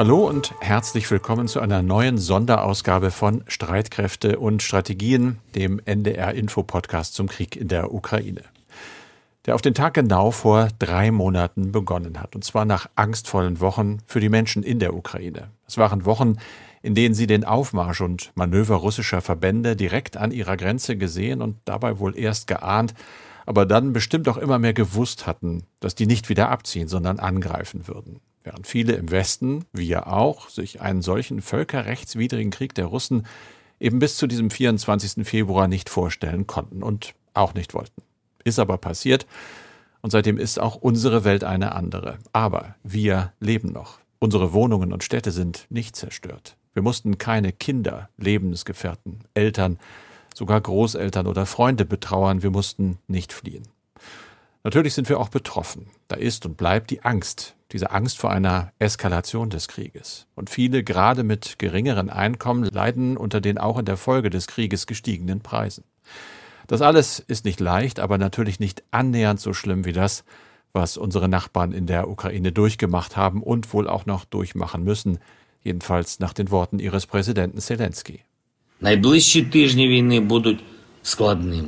Hallo und herzlich willkommen zu einer neuen Sonderausgabe von Streitkräfte und Strategien, dem NDR Info Podcast zum Krieg in der Ukraine. Der auf den Tag genau vor drei Monaten begonnen hat, und zwar nach angstvollen Wochen für die Menschen in der Ukraine. Es waren Wochen, in denen sie den Aufmarsch und Manöver russischer Verbände direkt an ihrer Grenze gesehen und dabei wohl erst geahnt, aber dann bestimmt auch immer mehr gewusst hatten, dass die nicht wieder abziehen, sondern angreifen würden. Während viele im Westen, wir auch, sich einen solchen völkerrechtswidrigen Krieg der Russen eben bis zu diesem 24. Februar nicht vorstellen konnten und auch nicht wollten. Ist aber passiert und seitdem ist auch unsere Welt eine andere. Aber wir leben noch. Unsere Wohnungen und Städte sind nicht zerstört. Wir mussten keine Kinder, Lebensgefährten, Eltern, sogar Großeltern oder Freunde betrauern. Wir mussten nicht fliehen. Natürlich sind wir auch betroffen. Da ist und bleibt die Angst, diese Angst vor einer Eskalation des Krieges. Und viele, gerade mit geringeren Einkommen, leiden unter den auch in der Folge des Krieges gestiegenen Preisen. Das alles ist nicht leicht, aber natürlich nicht annähernd so schlimm wie das, was unsere Nachbarn in der Ukraine durchgemacht haben und wohl auch noch durchmachen müssen, jedenfalls nach den Worten ihres Präsidenten Zelensky. Найближчі тижні війни будуть складними.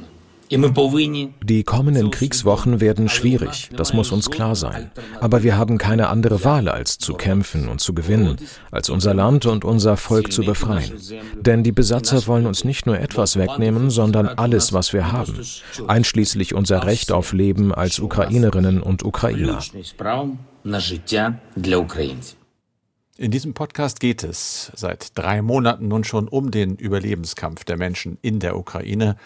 Die kommenden Kriegswochen werden schwierig, das muss uns klar sein. Aber wir haben keine andere Wahl, als zu kämpfen und zu gewinnen, als unser Land und unser Volk zu befreien. Denn die Besatzer wollen uns nicht nur etwas wegnehmen, sondern alles, was wir haben, einschließlich unser Recht auf Leben als Ukrainerinnen und Ukrainer. In diesem Podcast geht es seit drei Monaten nun schon um den Überlebenskampf der Menschen in der Ukraine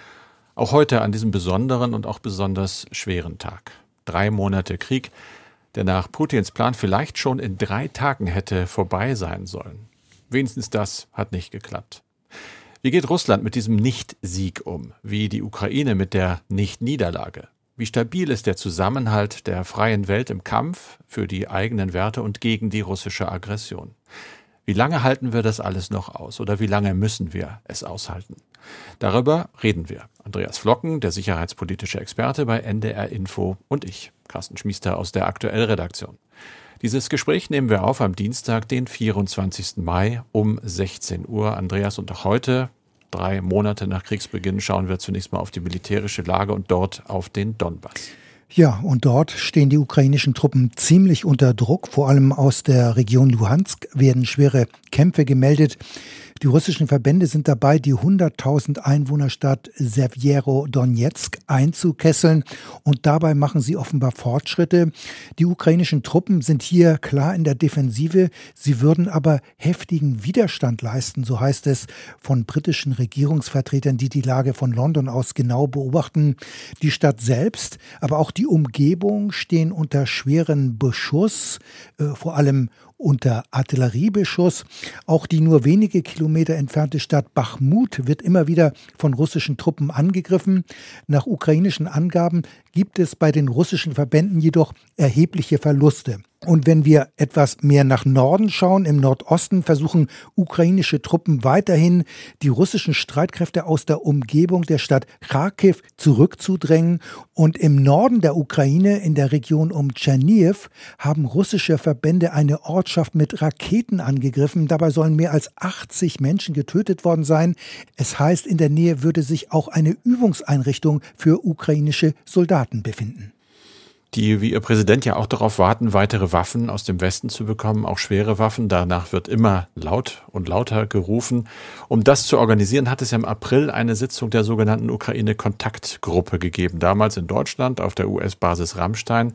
auch heute an diesem besonderen und auch besonders schweren Tag. Drei Monate Krieg, der nach Putins Plan vielleicht schon in drei Tagen hätte vorbei sein sollen. Wenigstens das hat nicht geklappt. Wie geht Russland mit diesem Nicht-Sieg um? Wie die Ukraine mit der Nicht-Niederlage? Wie stabil ist der Zusammenhalt der freien Welt im Kampf für die eigenen Werte und gegen die russische Aggression? Wie lange halten wir das alles noch aus oder wie lange müssen wir es aushalten? Darüber reden wir. Andreas Flocken, der sicherheitspolitische Experte bei NDR Info und ich, Carsten Schmiester aus der Aktuellredaktion. Dieses Gespräch nehmen wir auf am Dienstag, den 24. Mai um 16 Uhr. Andreas, und auch heute, drei Monate nach Kriegsbeginn, schauen wir zunächst mal auf die militärische Lage und dort auf den Donbass. Ja, und dort stehen die ukrainischen Truppen ziemlich unter Druck. Vor allem aus der Region Luhansk werden schwere Kämpfe gemeldet. Die russischen Verbände sind dabei, die 100.000 Einwohnerstadt Severo-Donetsk einzukesseln und dabei machen sie offenbar Fortschritte. Die ukrainischen Truppen sind hier klar in der Defensive, sie würden aber heftigen Widerstand leisten, so heißt es von britischen Regierungsvertretern, die die Lage von London aus genau beobachten. Die Stadt selbst, aber auch die Umgebung stehen unter schweren Beschuss, äh, vor allem unter Artilleriebeschuss. Auch die nur wenige Kilometer entfernte Stadt Bachmut wird immer wieder von russischen Truppen angegriffen. Nach ukrainischen Angaben gibt es bei den russischen Verbänden jedoch erhebliche Verluste. Und wenn wir etwas mehr nach Norden schauen, im Nordosten versuchen ukrainische Truppen weiterhin, die russischen Streitkräfte aus der Umgebung der Stadt Kharkiv zurückzudrängen. Und im Norden der Ukraine, in der Region um Tscherniv, haben russische Verbände eine Ortschaft mit Raketen angegriffen. Dabei sollen mehr als 80 Menschen getötet worden sein. Es heißt, in der Nähe würde sich auch eine Übungseinrichtung für ukrainische Soldaten befinden die wie ihr Präsident ja auch darauf warten, weitere Waffen aus dem Westen zu bekommen, auch schwere Waffen. Danach wird immer laut und lauter gerufen. Um das zu organisieren, hat es ja im April eine Sitzung der sogenannten Ukraine-Kontaktgruppe gegeben, damals in Deutschland auf der US-Basis Rammstein.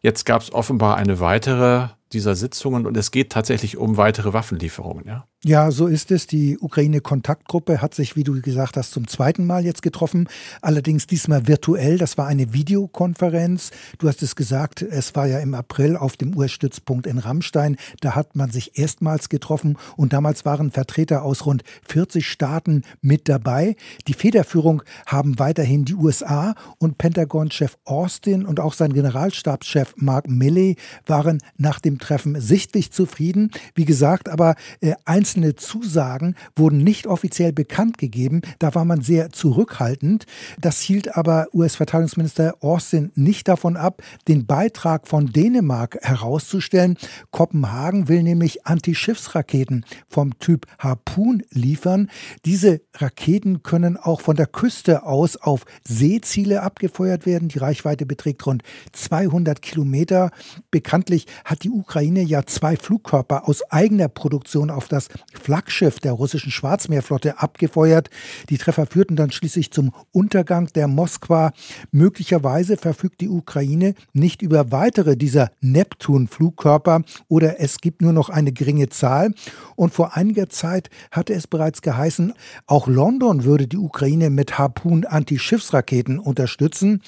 Jetzt gab es offenbar eine weitere dieser Sitzungen und es geht tatsächlich um weitere Waffenlieferungen, ja? Ja, so ist es. Die Ukraine-Kontaktgruppe hat sich, wie du gesagt hast, zum zweiten Mal jetzt getroffen. Allerdings diesmal virtuell. Das war eine Videokonferenz. Du hast es gesagt, es war ja im April auf dem US-Stützpunkt in Rammstein. Da hat man sich erstmals getroffen und damals waren Vertreter aus rund 40 Staaten mit dabei. Die Federführung haben weiterhin die USA und Pentagon-Chef Austin und auch sein Generalstabschef Mark Milley waren nach dem Treffen sichtlich zufrieden. Wie gesagt, aber äh, eins Einzelne Zusagen wurden nicht offiziell bekannt gegeben. Da war man sehr zurückhaltend. Das hielt aber US-Verteidigungsminister Austin nicht davon ab, den Beitrag von Dänemark herauszustellen. Kopenhagen will nämlich Antischiffsraketen vom Typ Harpoon liefern. Diese Raketen können auch von der Küste aus auf Seeziele abgefeuert werden. Die Reichweite beträgt rund 200 Kilometer. Bekanntlich hat die Ukraine ja zwei Flugkörper aus eigener Produktion auf das Flaggschiff der russischen Schwarzmeerflotte abgefeuert. Die Treffer führten dann schließlich zum Untergang der Moskwa. Möglicherweise verfügt die Ukraine nicht über weitere dieser Neptun-Flugkörper oder es gibt nur noch eine geringe Zahl. Und vor einiger Zeit hatte es bereits geheißen, auch London würde die Ukraine mit Harpoon-Antischiffsraketen unterstützen.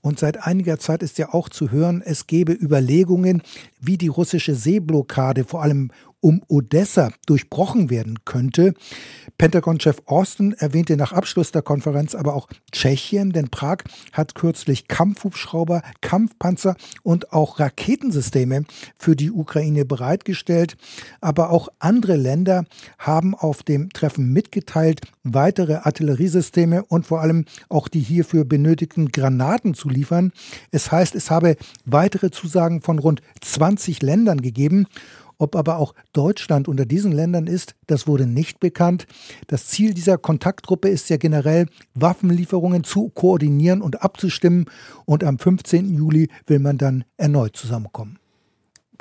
Und seit einiger Zeit ist ja auch zu hören, es gebe Überlegungen, wie die russische Seeblockade vor allem um Odessa durchbrochen werden könnte. Pentagon-Chef Austin erwähnte nach Abschluss der Konferenz aber auch Tschechien, denn Prag hat kürzlich Kampfhubschrauber, Kampfpanzer und auch Raketensysteme für die Ukraine bereitgestellt. Aber auch andere Länder haben auf dem Treffen mitgeteilt, weitere Artilleriesysteme und vor allem auch die hierfür benötigten Granaten zu liefern. Es heißt, es habe weitere Zusagen von rund 20 Ländern gegeben. Ob aber auch Deutschland unter diesen Ländern ist, das wurde nicht bekannt. Das Ziel dieser Kontaktgruppe ist ja generell, Waffenlieferungen zu koordinieren und abzustimmen. Und am 15. Juli will man dann erneut zusammenkommen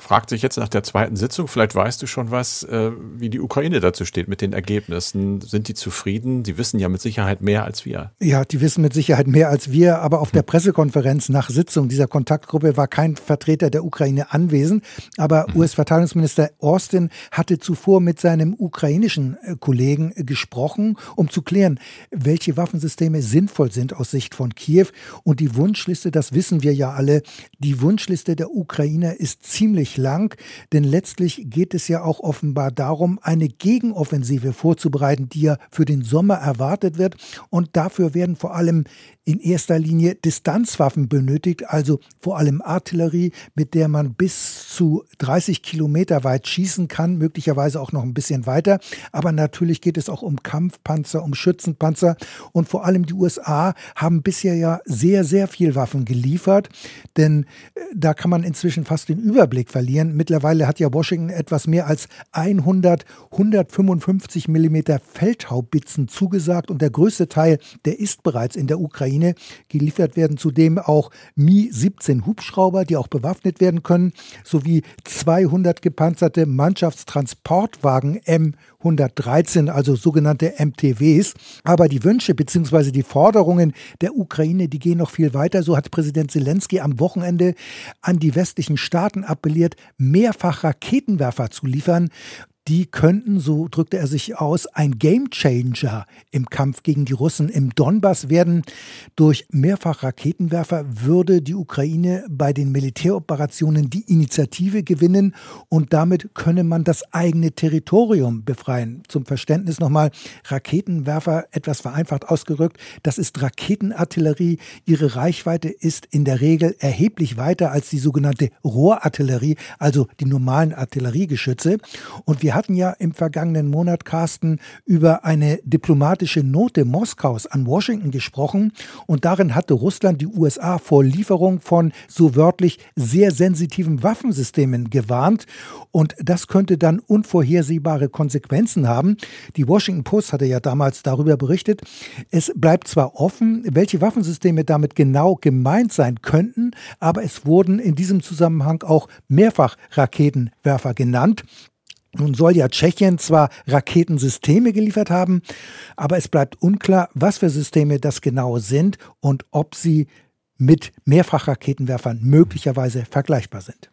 fragt sich jetzt nach der zweiten Sitzung, vielleicht weißt du schon was, äh, wie die Ukraine dazu steht mit den Ergebnissen. Sind die zufrieden? Die wissen ja mit Sicherheit mehr als wir. Ja, die wissen mit Sicherheit mehr als wir, aber auf hm. der Pressekonferenz nach Sitzung dieser Kontaktgruppe war kein Vertreter der Ukraine anwesend. Aber hm. US-Verteidigungsminister Austin hatte zuvor mit seinem ukrainischen äh, Kollegen gesprochen, um zu klären, welche Waffensysteme sinnvoll sind aus Sicht von Kiew. Und die Wunschliste, das wissen wir ja alle, die Wunschliste der Ukrainer ist ziemlich ziemlich lang, denn letztlich geht es ja auch offenbar darum, eine Gegenoffensive vorzubereiten, die ja für den Sommer erwartet wird. Und dafür werden vor allem in erster Linie Distanzwaffen benötigt, also vor allem Artillerie, mit der man bis zu 30 Kilometer weit schießen kann, möglicherweise auch noch ein bisschen weiter. Aber natürlich geht es auch um Kampfpanzer, um Schützenpanzer und vor allem die USA haben bisher ja sehr, sehr viel Waffen geliefert, denn äh, da kann man inzwischen fast den Überblick verlieren. Mittlerweile hat ja Washington etwas mehr als 100 155 Millimeter Feldhaubitzen zugesagt und der größte Teil, der ist bereits in der Ukraine. Geliefert werden zudem auch Mi-17 Hubschrauber, die auch bewaffnet werden können, sowie 200 gepanzerte Mannschaftstransportwagen M113, also sogenannte MTWs. Aber die Wünsche bzw. die Forderungen der Ukraine, die gehen noch viel weiter. So hat Präsident Zelensky am Wochenende an die westlichen Staaten appelliert, mehrfach Raketenwerfer zu liefern die könnten, so drückte er sich aus, ein Gamechanger im Kampf gegen die Russen im Donbass werden. Durch mehrfach Raketenwerfer würde die Ukraine bei den Militäroperationen die Initiative gewinnen und damit könne man das eigene Territorium befreien. Zum Verständnis nochmal, Raketenwerfer, etwas vereinfacht ausgerückt, das ist Raketenartillerie. Ihre Reichweite ist in der Regel erheblich weiter als die sogenannte Rohrartillerie, also die normalen Artilleriegeschütze. Und wir hatten ja im vergangenen Monat, Carsten, über eine diplomatische Note Moskaus an Washington gesprochen und darin hatte Russland die USA vor Lieferung von so wörtlich sehr sensitiven Waffensystemen gewarnt und das könnte dann unvorhersehbare Konsequenzen haben. Die Washington Post hatte ja damals darüber berichtet. Es bleibt zwar offen, welche Waffensysteme damit genau gemeint sein könnten, aber es wurden in diesem Zusammenhang auch mehrfach Raketenwerfer genannt. Nun soll ja Tschechien zwar Raketensysteme geliefert haben, aber es bleibt unklar, was für Systeme das genau sind und ob sie mit Mehrfachraketenwerfern möglicherweise vergleichbar sind.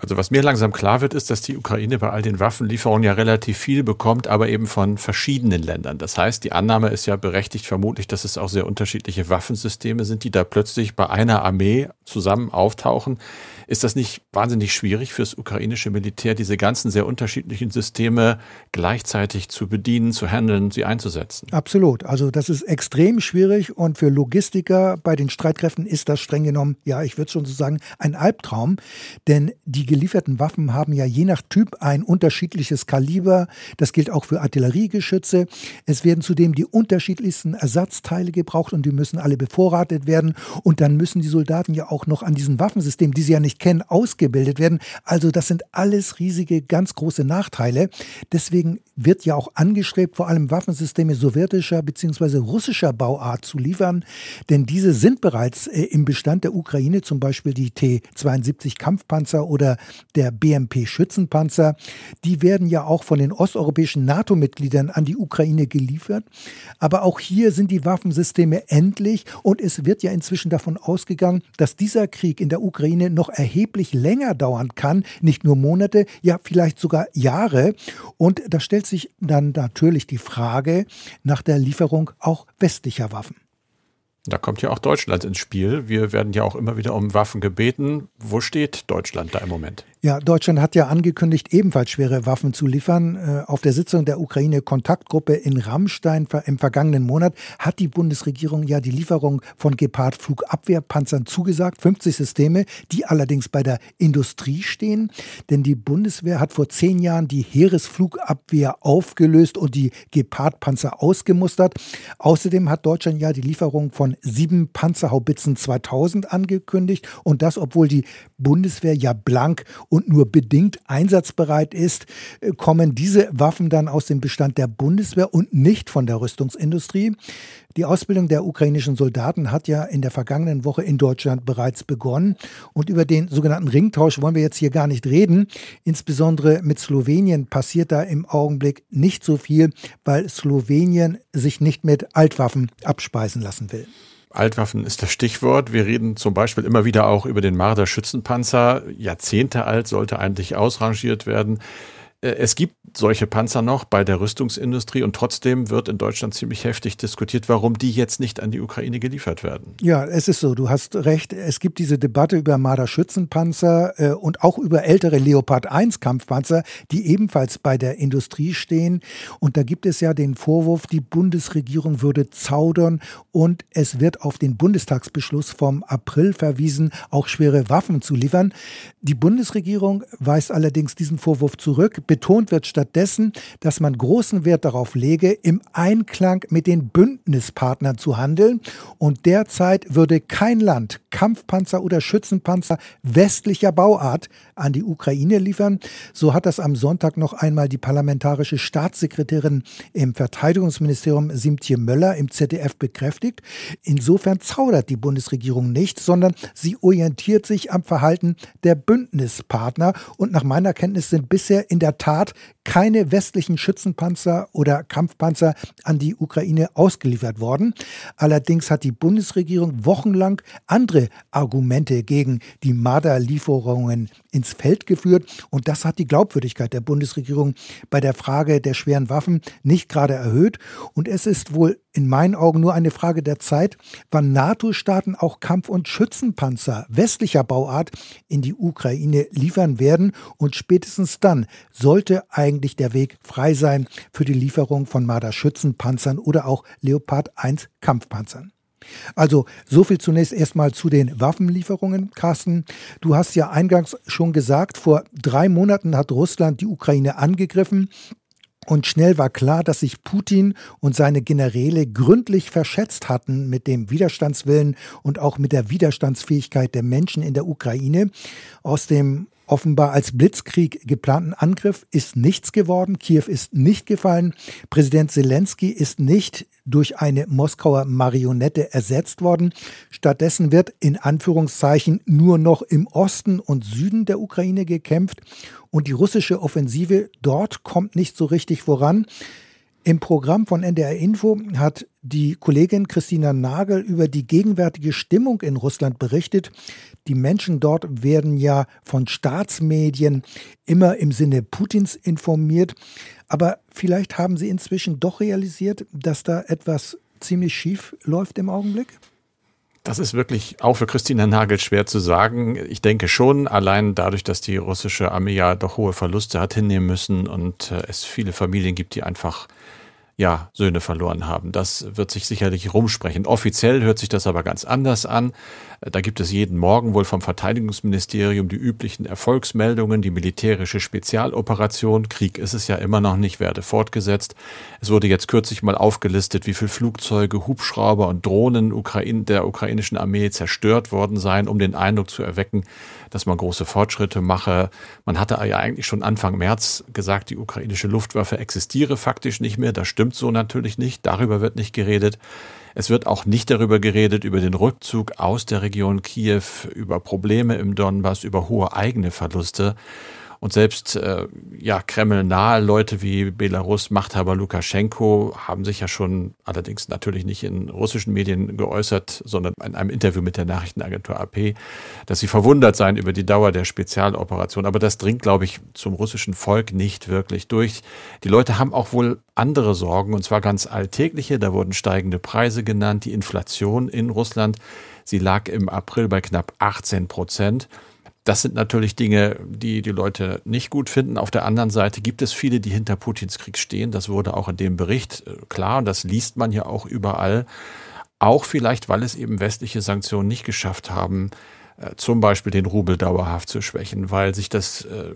Also was mir langsam klar wird, ist, dass die Ukraine bei all den Waffenlieferungen ja relativ viel bekommt, aber eben von verschiedenen Ländern. Das heißt, die Annahme ist ja berechtigt vermutlich, dass es auch sehr unterschiedliche Waffensysteme sind, die da plötzlich bei einer Armee zusammen auftauchen. Ist das nicht wahnsinnig schwierig fürs ukrainische Militär, diese ganzen sehr unterschiedlichen Systeme gleichzeitig zu bedienen, zu handeln, sie einzusetzen? Absolut. Also das ist extrem schwierig und für Logistiker bei den Streitkräften ist das streng genommen, ja, ich würde schon so sagen, ein Albtraum. Denn die gelieferten Waffen haben ja je nach Typ ein unterschiedliches Kaliber. Das gilt auch für Artilleriegeschütze. Es werden zudem die unterschiedlichsten Ersatzteile gebraucht und die müssen alle bevorratet werden. Und dann müssen die Soldaten ja auch noch an diesen Waffensystemen, die sie ja nicht kennen, ausgebildet werden. Also das sind alles riesige, ganz große Nachteile. Deswegen wird ja auch angestrebt, vor allem Waffensysteme sowjetischer bzw. russischer Bauart zu liefern. Denn diese sind bereits äh, im Bestand der Ukraine, zum Beispiel die T-72 Kampfpanzer oder der BMP Schützenpanzer. Die werden ja auch von den osteuropäischen NATO-Mitgliedern an die Ukraine geliefert. Aber auch hier sind die Waffensysteme endlich und es wird ja inzwischen davon ausgegangen, dass dieser Krieg in der Ukraine noch erheblich länger dauern kann, nicht nur Monate, ja vielleicht sogar Jahre. Und da stellt sich dann natürlich die Frage nach der Lieferung auch westlicher Waffen. Da kommt ja auch Deutschland ins Spiel. Wir werden ja auch immer wieder um Waffen gebeten. Wo steht Deutschland da im Moment? Ja, Deutschland hat ja angekündigt, ebenfalls schwere Waffen zu liefern. Äh, auf der Sitzung der Ukraine-Kontaktgruppe in Rammstein im vergangenen Monat hat die Bundesregierung ja die Lieferung von Gepard-Flugabwehrpanzern zugesagt, 50 Systeme, die allerdings bei der Industrie stehen. Denn die Bundeswehr hat vor zehn Jahren die Heeresflugabwehr aufgelöst und die Gepard-Panzer ausgemustert. Außerdem hat Deutschland ja die Lieferung von sieben Panzerhaubitzen 2000 angekündigt und das, obwohl die Bundeswehr ja blank und nur bedingt einsatzbereit ist, äh, kommen diese Waffen dann aus dem Bestand der Bundeswehr und nicht von der Rüstungsindustrie. Die Ausbildung der ukrainischen Soldaten hat ja in der vergangenen Woche in Deutschland bereits begonnen. Und über den sogenannten Ringtausch wollen wir jetzt hier gar nicht reden. Insbesondere mit Slowenien passiert da im Augenblick nicht so viel, weil Slowenien sich nicht mit Altwaffen abspeisen lassen will. Altwaffen ist das Stichwort. Wir reden zum Beispiel immer wieder auch über den Marder Schützenpanzer. Jahrzehnte alt sollte eigentlich ausrangiert werden. Äh, es gibt solche Panzer noch bei der Rüstungsindustrie und trotzdem wird in Deutschland ziemlich heftig diskutiert, warum die jetzt nicht an die Ukraine geliefert werden. Ja, es ist so, du hast recht. Es gibt diese Debatte über Marder-Schützenpanzer äh, und auch über ältere Leopard 1 Kampfpanzer, die ebenfalls bei der Industrie stehen. Und da gibt es ja den Vorwurf, die Bundesregierung würde zaudern und es wird auf den Bundestagsbeschluss vom April verwiesen, auch schwere Waffen zu liefern. Die Bundesregierung weist allerdings diesen Vorwurf zurück Betont wird stattdessen, dass man großen Wert darauf lege, im Einklang mit den Bündnispartnern zu handeln. Und derzeit würde kein Land Kampfpanzer oder Schützenpanzer westlicher Bauart an die Ukraine liefern. So hat das am Sonntag noch einmal die parlamentarische Staatssekretärin im Verteidigungsministerium Simtje Möller im ZDF bekräftigt. Insofern zaudert die Bundesregierung nicht, sondern sie orientiert sich am Verhalten der Bündnispartner. Und nach meiner Kenntnis sind bisher in der Tat keine westlichen Schützenpanzer oder Kampfpanzer an die Ukraine ausgeliefert worden. Allerdings hat die Bundesregierung wochenlang andere Argumente gegen die Marder-Lieferungen ins Feld geführt. Und das hat die Glaubwürdigkeit der Bundesregierung bei der Frage der schweren Waffen nicht gerade erhöht. Und es ist wohl in meinen Augen nur eine Frage der Zeit, wann NATO-Staaten auch Kampf- und Schützenpanzer westlicher Bauart in die Ukraine liefern werden. Und spätestens dann sollte eigentlich der Weg frei sein für die Lieferung von Marder-Schützenpanzern oder auch Leopard 1 Kampfpanzern. Also so viel zunächst erstmal zu den Waffenlieferungen, Carsten. Du hast ja eingangs schon gesagt, vor drei Monaten hat Russland die Ukraine angegriffen. Und schnell war klar, dass sich Putin und seine Generäle gründlich verschätzt hatten mit dem Widerstandswillen und auch mit der Widerstandsfähigkeit der Menschen in der Ukraine. Aus dem offenbar als Blitzkrieg geplanten Angriff ist nichts geworden. Kiew ist nicht gefallen. Präsident Zelensky ist nicht durch eine Moskauer Marionette ersetzt worden. Stattdessen wird in Anführungszeichen nur noch im Osten und Süden der Ukraine gekämpft und die russische Offensive dort kommt nicht so richtig voran. Im Programm von NDR Info hat die Kollegin Christina Nagel über die gegenwärtige Stimmung in Russland berichtet. Die Menschen dort werden ja von Staatsmedien immer im Sinne Putins informiert. Aber vielleicht haben Sie inzwischen doch realisiert, dass da etwas ziemlich schief läuft im Augenblick? Das ist wirklich auch für Christina Nagel schwer zu sagen. Ich denke schon, allein dadurch, dass die russische Armee ja doch hohe Verluste hat hinnehmen müssen und äh, es viele Familien gibt, die einfach ja, Söhne verloren haben. Das wird sich sicherlich rumsprechen. Offiziell hört sich das aber ganz anders an. Da gibt es jeden Morgen wohl vom Verteidigungsministerium die üblichen Erfolgsmeldungen, die militärische Spezialoperation. Krieg ist es ja immer noch nicht, werde fortgesetzt. Es wurde jetzt kürzlich mal aufgelistet, wie viele Flugzeuge, Hubschrauber und Drohnen der ukrainischen Armee zerstört worden seien, um den Eindruck zu erwecken, dass man große Fortschritte mache. Man hatte ja eigentlich schon Anfang März gesagt, die ukrainische Luftwaffe existiere faktisch nicht mehr. Das stimmt so natürlich nicht. Darüber wird nicht geredet. Es wird auch nicht darüber geredet, über den Rückzug aus der Region Kiew, über Probleme im Donbass, über hohe eigene Verluste. Und selbst äh, ja, Kreml-nahe Leute wie Belarus-Machthaber Lukaschenko haben sich ja schon allerdings natürlich nicht in russischen Medien geäußert, sondern in einem Interview mit der Nachrichtenagentur AP, dass sie verwundert seien über die Dauer der Spezialoperation. Aber das dringt, glaube ich, zum russischen Volk nicht wirklich durch. Die Leute haben auch wohl andere Sorgen, und zwar ganz alltägliche. Da wurden steigende Preise genannt, die Inflation in Russland. Sie lag im April bei knapp 18 Prozent. Das sind natürlich Dinge, die die Leute nicht gut finden. Auf der anderen Seite gibt es viele, die hinter Putins Krieg stehen. Das wurde auch in dem Bericht äh, klar das liest man ja auch überall. Auch vielleicht, weil es eben westliche Sanktionen nicht geschafft haben, zum Beispiel den Rubel dauerhaft zu schwächen, weil sich das äh,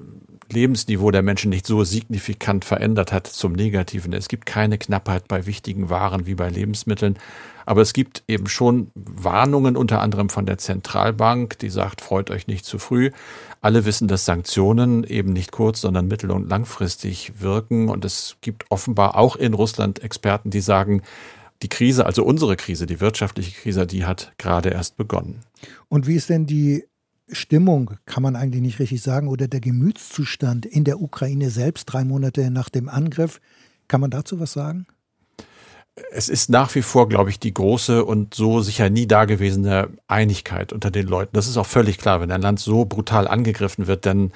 Lebensniveau der Menschen nicht so signifikant verändert hat zum Negativen. Es gibt keine Knappheit bei wichtigen Waren wie bei Lebensmitteln. Aber es gibt eben schon Warnungen, unter anderem von der Zentralbank, die sagt, freut euch nicht zu früh. Alle wissen, dass Sanktionen eben nicht kurz, sondern mittel- und langfristig wirken. Und es gibt offenbar auch in Russland Experten, die sagen, die Krise, also unsere Krise, die wirtschaftliche Krise, die hat gerade erst begonnen. Und wie ist denn die Stimmung, kann man eigentlich nicht richtig sagen, oder der Gemütszustand in der Ukraine selbst drei Monate nach dem Angriff? Kann man dazu was sagen? es ist nach wie vor, glaube ich, die große und so sicher nie dagewesene Einigkeit unter den Leuten. Das ist auch völlig klar. Wenn ein Land so brutal angegriffen wird, dann,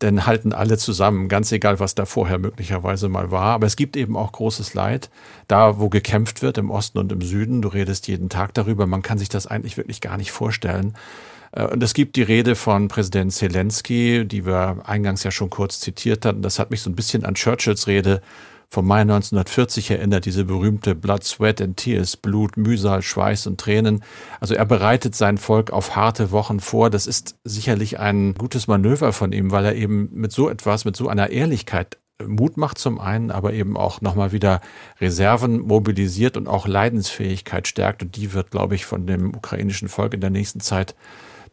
dann halten alle zusammen, ganz egal, was da vorher möglicherweise mal war. Aber es gibt eben auch großes Leid. Da, wo gekämpft wird, im Osten und im Süden, du redest jeden Tag darüber, man kann sich das eigentlich wirklich gar nicht vorstellen. Äh, und es gibt die Rede von Präsident Zelensky, die wir eingangs ja schon kurz zitiert hatten. Das hat mich so ein bisschen an Churchills Rede vom Mai 1940 erinnert, diese berühmte Blood, Sweat and Tears, Blut, Mühsal, Schweiß und Tränen. Also er bereitet sein Volk auf harte Wochen vor. Das ist sicherlich ein gutes Manöver von ihm, weil er eben mit so etwas, mit so einer Ehrlichkeit Mut macht zum einen, aber eben auch nochmal wieder Reserven mobilisiert und auch Leidensfähigkeit stärkt. Und die wird, glaube ich, von dem ukrainischen Volk in der nächsten Zeit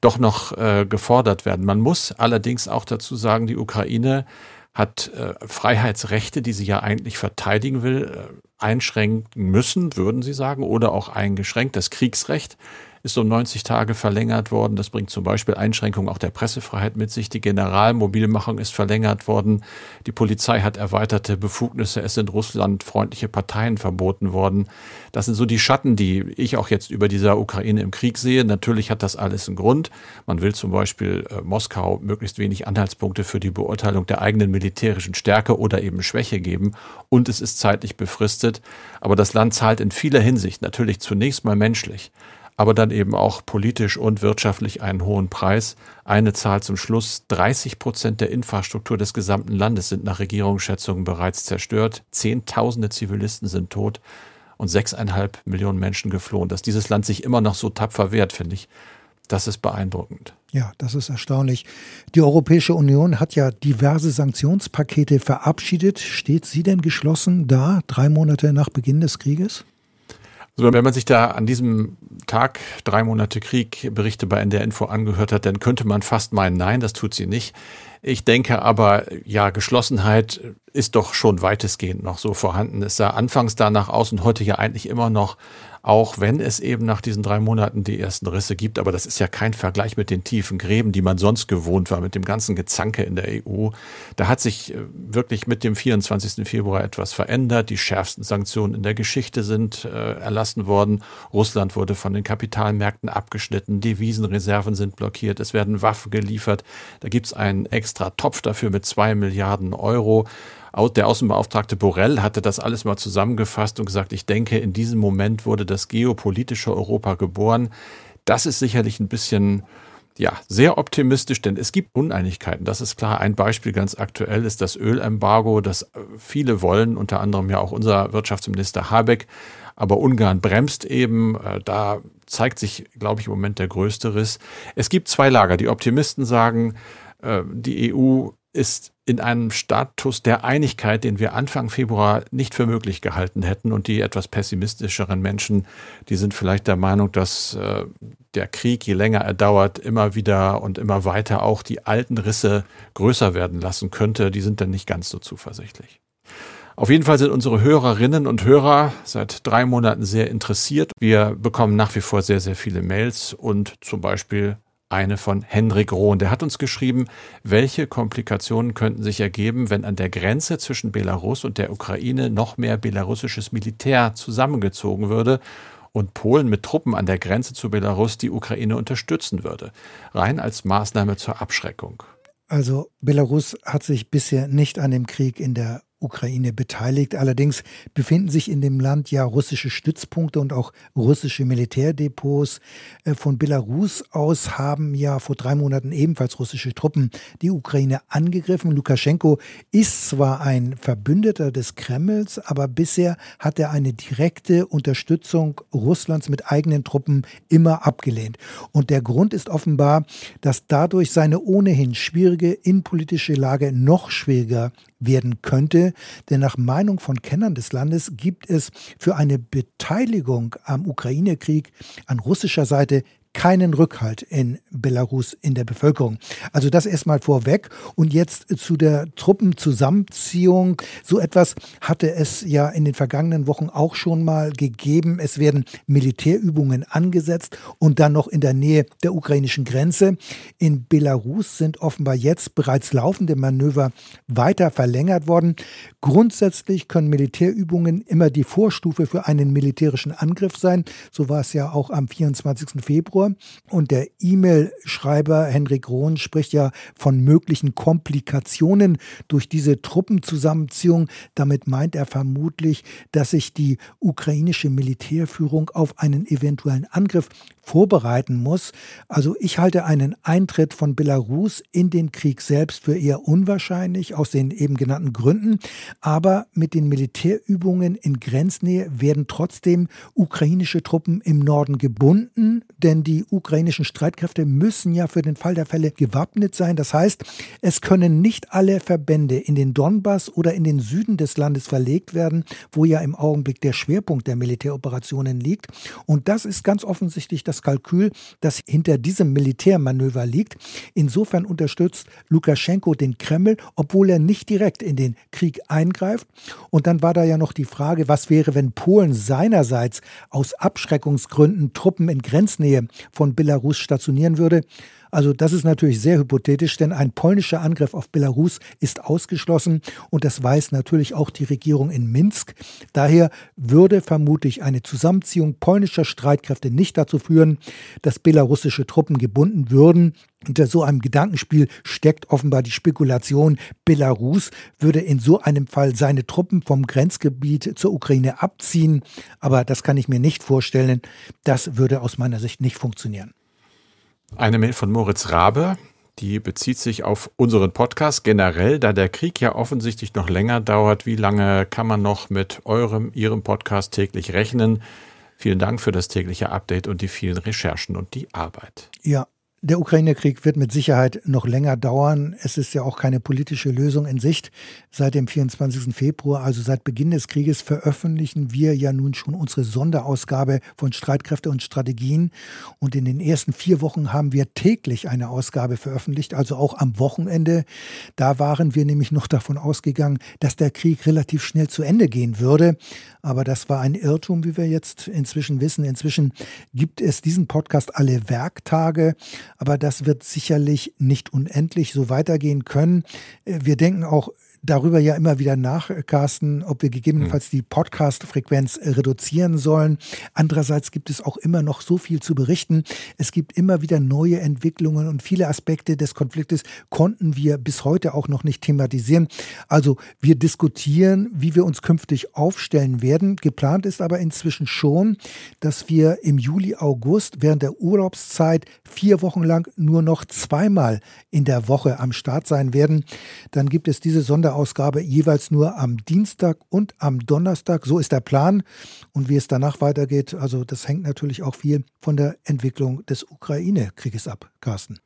doch noch äh, gefordert werden. Man muss allerdings auch dazu sagen, die Ukraine hat äh, Freiheitsrechte, die sie ja eigentlich verteidigen will, äh, einschränken müssen, würden Sie sagen, oder auch eingeschränkt. Das Kriegsrecht ist um 90 Tage verlängert worden. Das bringt zum Beispiel Einschränkungen auch der Pressefreiheit mit sich. Die Generalmobilmachung ist verlängert worden. Die Polizei hat erweiterte Befugnisse. Es sind russlandfreundliche Parteien verboten worden. Das sind so die Schatten, die ich auch jetzt über dieser Ukraine im Krieg sehe. Natürlich hat das alles einen Grund. Man will zum Beispiel äh, Moskau möglichst wenig Anhaltspunkte für die Beurteilung der eigenen militärischen Stärke oder eben Schwäche geben. Und es ist zeitlich befristet. Aber das Land zahlt in vieler Hinsicht natürlich zunächst mal menschlich aber dann eben auch politisch und wirtschaftlich einen hohen Preis. Eine Zahl zum Schluss. 30 Prozent der Infrastruktur des gesamten Landes sind nach Regierungsschätzungen bereits zerstört. Zehntausende Zivilisten sind tot und sechseinhalb Millionen Menschen geflohen. Dass dieses Land sich immer noch so tapfer wehrt, finde ich, das ist beeindruckend. Ja, das ist erstaunlich. Die Europäische Union hat ja diverse Sanktionspakete verabschiedet. Steht sie denn geschlossen da, drei Monate nach Beginn des Krieges? Also wenn man sich da an diesem Tag, drei Monate Krieg, Berichte bei NDR Info angehört hat, dann könnte man fast meinen, nein, das tut sie nicht. Ich denke aber, ja, Geschlossenheit ist doch schon weitestgehend noch so vorhanden. Es sah anfangs danach aus und heute ja eigentlich immer noch auch wenn es eben nach diesen drei Monaten die ersten Risse gibt. Aber das ist ja kein Vergleich mit den tiefen Gräben, die man sonst gewohnt war, mit dem ganzen Gezanke in der EU. Da hat sich äh, wirklich mit dem 24. Februar etwas verändert. Die schärfsten Sanktionen in der Geschichte sind äh, erlassen worden. Russland wurde von den Kapitalmärkten abgeschnitten. Devisenreserven sind blockiert. Es werden Waffen geliefert. Da gibt es einen extra Topf dafür mit zwei Milliarden Euro. Der Außenbeauftragte Borrell hatte das alles mal zusammengefasst und gesagt, ich denke, in diesem Moment wurde das geopolitische Europa geboren. Das ist sicherlich ein bisschen ja, sehr optimistisch, denn es gibt Uneinigkeiten. Das ist klar. Ein Beispiel ganz aktuell ist das Ölembargo, das viele wollen, unter anderem ja auch unser Wirtschaftsminister Habeck. Aber Ungarn bremst eben. Äh, da zeigt sich, glaube ich, im Moment der größte Riss. Es gibt zwei Lager. Die Optimisten sagen, äh, die EU ist in einem Status der Einigkeit, den wir Anfang Februar nicht für möglich gehalten hätten. Und die etwas pessimistischeren Menschen, die sind vielleicht der Meinung, dass äh, der Krieg, je länger er dauert, immer wieder und immer weiter auch die alten Risse größer werden lassen könnte. Die sind dann nicht ganz so zuversichtlich. Auf jeden Fall sind unsere Hörerinnen und Hörer seit drei Monaten sehr interessiert. Wir bekommen nach wie vor sehr, sehr viele Mails und zum Beispiel eine von Henrik Rohn. Der hat uns geschrieben, welche Komplikationen könnten sich ergeben, wenn an der Grenze zwischen Belarus und der Ukraine noch mehr belarussisches Militär zusammengezogen würde und Polen mit Truppen an der Grenze zu Belarus die Ukraine unterstützen würde, rein als Maßnahme zur Abschreckung. Also Belarus hat sich bisher nicht an dem Krieg in der Ukraine beteiligt. Allerdings befinden sich in dem Land ja russische Stützpunkte und auch russische Militärdepots. Äh, von Belarus aus haben ja vor drei Monaten ebenfalls russische Truppen die Ukraine angegriffen. Lukaschenko ist zwar ein Verbündeter des Kremls, aber bisher hat er eine direkte Unterstützung Russlands mit eigenen Truppen immer abgelehnt. Und der Grund ist offenbar, dass dadurch seine ohnehin schwierige innenpolitische Lage noch schwieriger werden könnte. Denn nach Meinung von Kennern des Landes gibt es für eine Beteiligung am Ukraine-Krieg an russischer Seite keinen Rückhalt in Belarus in der Bevölkerung. Also das erstmal vorweg. Und jetzt zu der Truppenzusammenziehung. So etwas hatte es ja in den vergangenen Wochen auch schon mal gegeben. Es werden Militärübungen angesetzt und dann noch in der Nähe der ukrainischen Grenze. In Belarus sind offenbar jetzt bereits laufende Manöver weiter verlängert worden. Grundsätzlich können Militärübungen immer die Vorstufe für einen militärischen Angriff sein. So war es ja auch am 24. Februar vor. Und der E-Mail-Schreiber Henrik Rohn spricht ja von möglichen Komplikationen durch diese Truppenzusammenziehung. Damit meint er vermutlich, dass sich die ukrainische Militärführung auf einen eventuellen Angriff vorbereiten muss. Also ich halte einen Eintritt von Belarus in den Krieg selbst für eher unwahrscheinlich, aus den eben genannten Gründen. Aber mit den Militärübungen in Grenznähe werden trotzdem ukrainische Truppen im Norden gebunden, denn die ukrainischen Streitkräfte müssen ja für den Fall der Fälle gewappnet sein. Das heißt, es können nicht alle Verbände in den Donbass oder in den Süden des Landes verlegt werden, wo ja im Augenblick der Schwerpunkt der Militäroperationen liegt. Und das ist ganz offensichtlich das Kalkül, das hinter diesem Militärmanöver liegt. Insofern unterstützt Lukaschenko den Kreml, obwohl er nicht direkt in den Krieg eingreift. Und dann war da ja noch die Frage, was wäre, wenn Polen seinerseits aus Abschreckungsgründen Truppen in Grenznähe von Belarus stationieren würde. Also das ist natürlich sehr hypothetisch, denn ein polnischer Angriff auf Belarus ist ausgeschlossen und das weiß natürlich auch die Regierung in Minsk. Daher würde vermutlich eine Zusammenziehung polnischer Streitkräfte nicht dazu führen, dass belarussische Truppen gebunden würden. Hinter so einem Gedankenspiel steckt offenbar die Spekulation, Belarus würde in so einem Fall seine Truppen vom Grenzgebiet zur Ukraine abziehen. Aber das kann ich mir nicht vorstellen. Das würde aus meiner Sicht nicht funktionieren. Eine Mail von Moritz Rabe, die bezieht sich auf unseren Podcast generell, da der Krieg ja offensichtlich noch länger dauert. Wie lange kann man noch mit eurem, ihrem Podcast täglich rechnen? Vielen Dank für das tägliche Update und die vielen Recherchen und die Arbeit. Ja, der Ukraine-Krieg wird mit Sicherheit noch länger dauern. Es ist ja auch keine politische Lösung in Sicht. Seit dem 24. Februar, also seit Beginn des Krieges, veröffentlichen wir ja nun schon unsere Sonderausgabe von Streitkräfte und Strategien. Und in den ersten vier Wochen haben wir täglich eine Ausgabe veröffentlicht, also auch am Wochenende. Da waren wir nämlich noch davon ausgegangen, dass der Krieg relativ schnell zu Ende gehen würde. Aber das war ein Irrtum, wie wir jetzt inzwischen wissen. Inzwischen gibt es diesen Podcast alle Werktage aber das wird sicherlich nicht unendlich so weitergehen können. Äh, wir denken auch darüber ja immer wieder nach, Carsten, ob wir gegebenenfalls die Podcast-Frequenz reduzieren sollen. Andererseits gibt es auch immer noch so viel zu berichten. Es gibt immer wieder neue Entwicklungen und viele Aspekte des Konfliktes konnten wir bis heute auch noch nicht thematisieren. Also wir diskutieren, wie wir uns künftig aufstellen werden. Geplant ist aber inzwischen schon, dass wir im Juli, August während der Urlaubszeit vier Wochen lang nur noch zweimal in der Woche am Start sein werden. Dann gibt es diese Sonderausgabe jeweils nur am Dienstag und am Donnerstag. So ist der Plan. Und wie es danach weitergeht, also das hängt natürlich auch viel von der Entwicklung des Ukraine-Krieges ab, Carsten.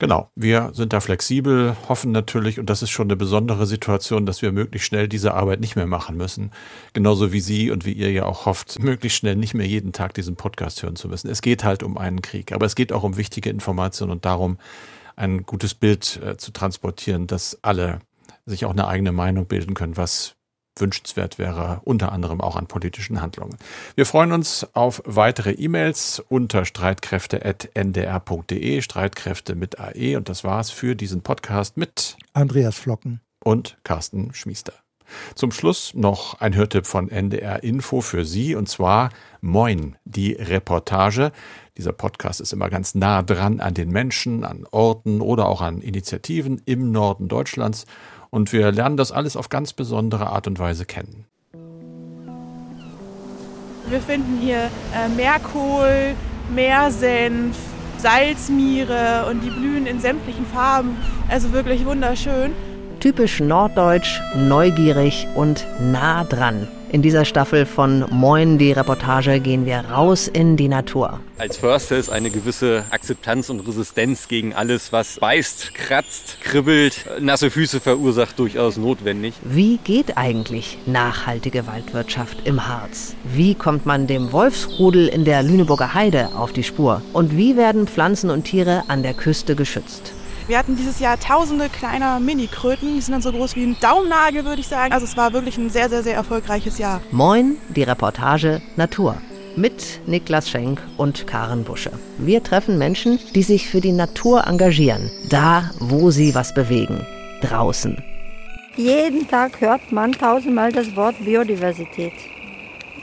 Genau, wir sind da flexibel, hoffen natürlich, und das ist schon eine besondere Situation, dass wir möglichst schnell diese Arbeit nicht mehr machen müssen. Genauso wie Sie und wie ihr ja auch hofft, möglichst schnell nicht mehr jeden Tag diesen Podcast hören zu müssen. Es geht halt um einen Krieg, aber es geht auch um wichtige Informationen und darum, ein gutes Bild äh, zu transportieren, dass alle sich auch eine eigene Meinung bilden können, was wünschenswert wäre, unter anderem auch an politischen Handlungen. Wir freuen uns auf weitere E-Mails unter streitkräfte.ndr.de, Streitkräfte mit AE und das war's für diesen Podcast mit Andreas Flocken und Carsten Schmiester. Zum Schluss noch ein Hörtipp von NDR Info für Sie und zwar Moin, die Reportage. Dieser Podcast ist immer ganz nah dran an den Menschen, an Orten oder auch an Initiativen im Norden Deutschlands und wir lernen das alles auf ganz besondere Art und Weise kennen. Wir finden hier äh, Meerkohl, Meersenf, Salzmiere und die blühen in sämtlichen Farben. Also wirklich wunderschön. Typisch norddeutsch, neugierig und nah dran. In dieser Staffel von Moin, die Reportage, gehen wir raus in die Natur. Als Förster ist eine gewisse Akzeptanz und Resistenz gegen alles, was beißt, kratzt, kribbelt, nasse Füße verursacht, durchaus notwendig. Wie geht eigentlich nachhaltige Waldwirtschaft im Harz? Wie kommt man dem Wolfsrudel in der Lüneburger Heide auf die Spur? Und wie werden Pflanzen und Tiere an der Küste geschützt? Wir hatten dieses Jahr tausende kleiner Mini-Kröten. Die sind dann so groß wie ein Daumennagel, würde ich sagen. Also es war wirklich ein sehr, sehr, sehr erfolgreiches Jahr. Moin, die Reportage Natur. Mit Niklas Schenk und Karen Busche. Wir treffen Menschen, die sich für die Natur engagieren. Da, wo sie was bewegen. Draußen. Jeden Tag hört man tausendmal das Wort Biodiversität.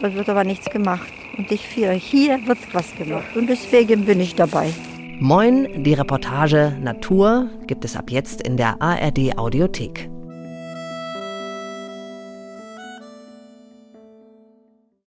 Es wird aber nichts gemacht. Und ich finde, hier wird was gemacht. Und deswegen bin ich dabei. Moin, die Reportage Natur gibt es ab jetzt in der ARD Audiothek.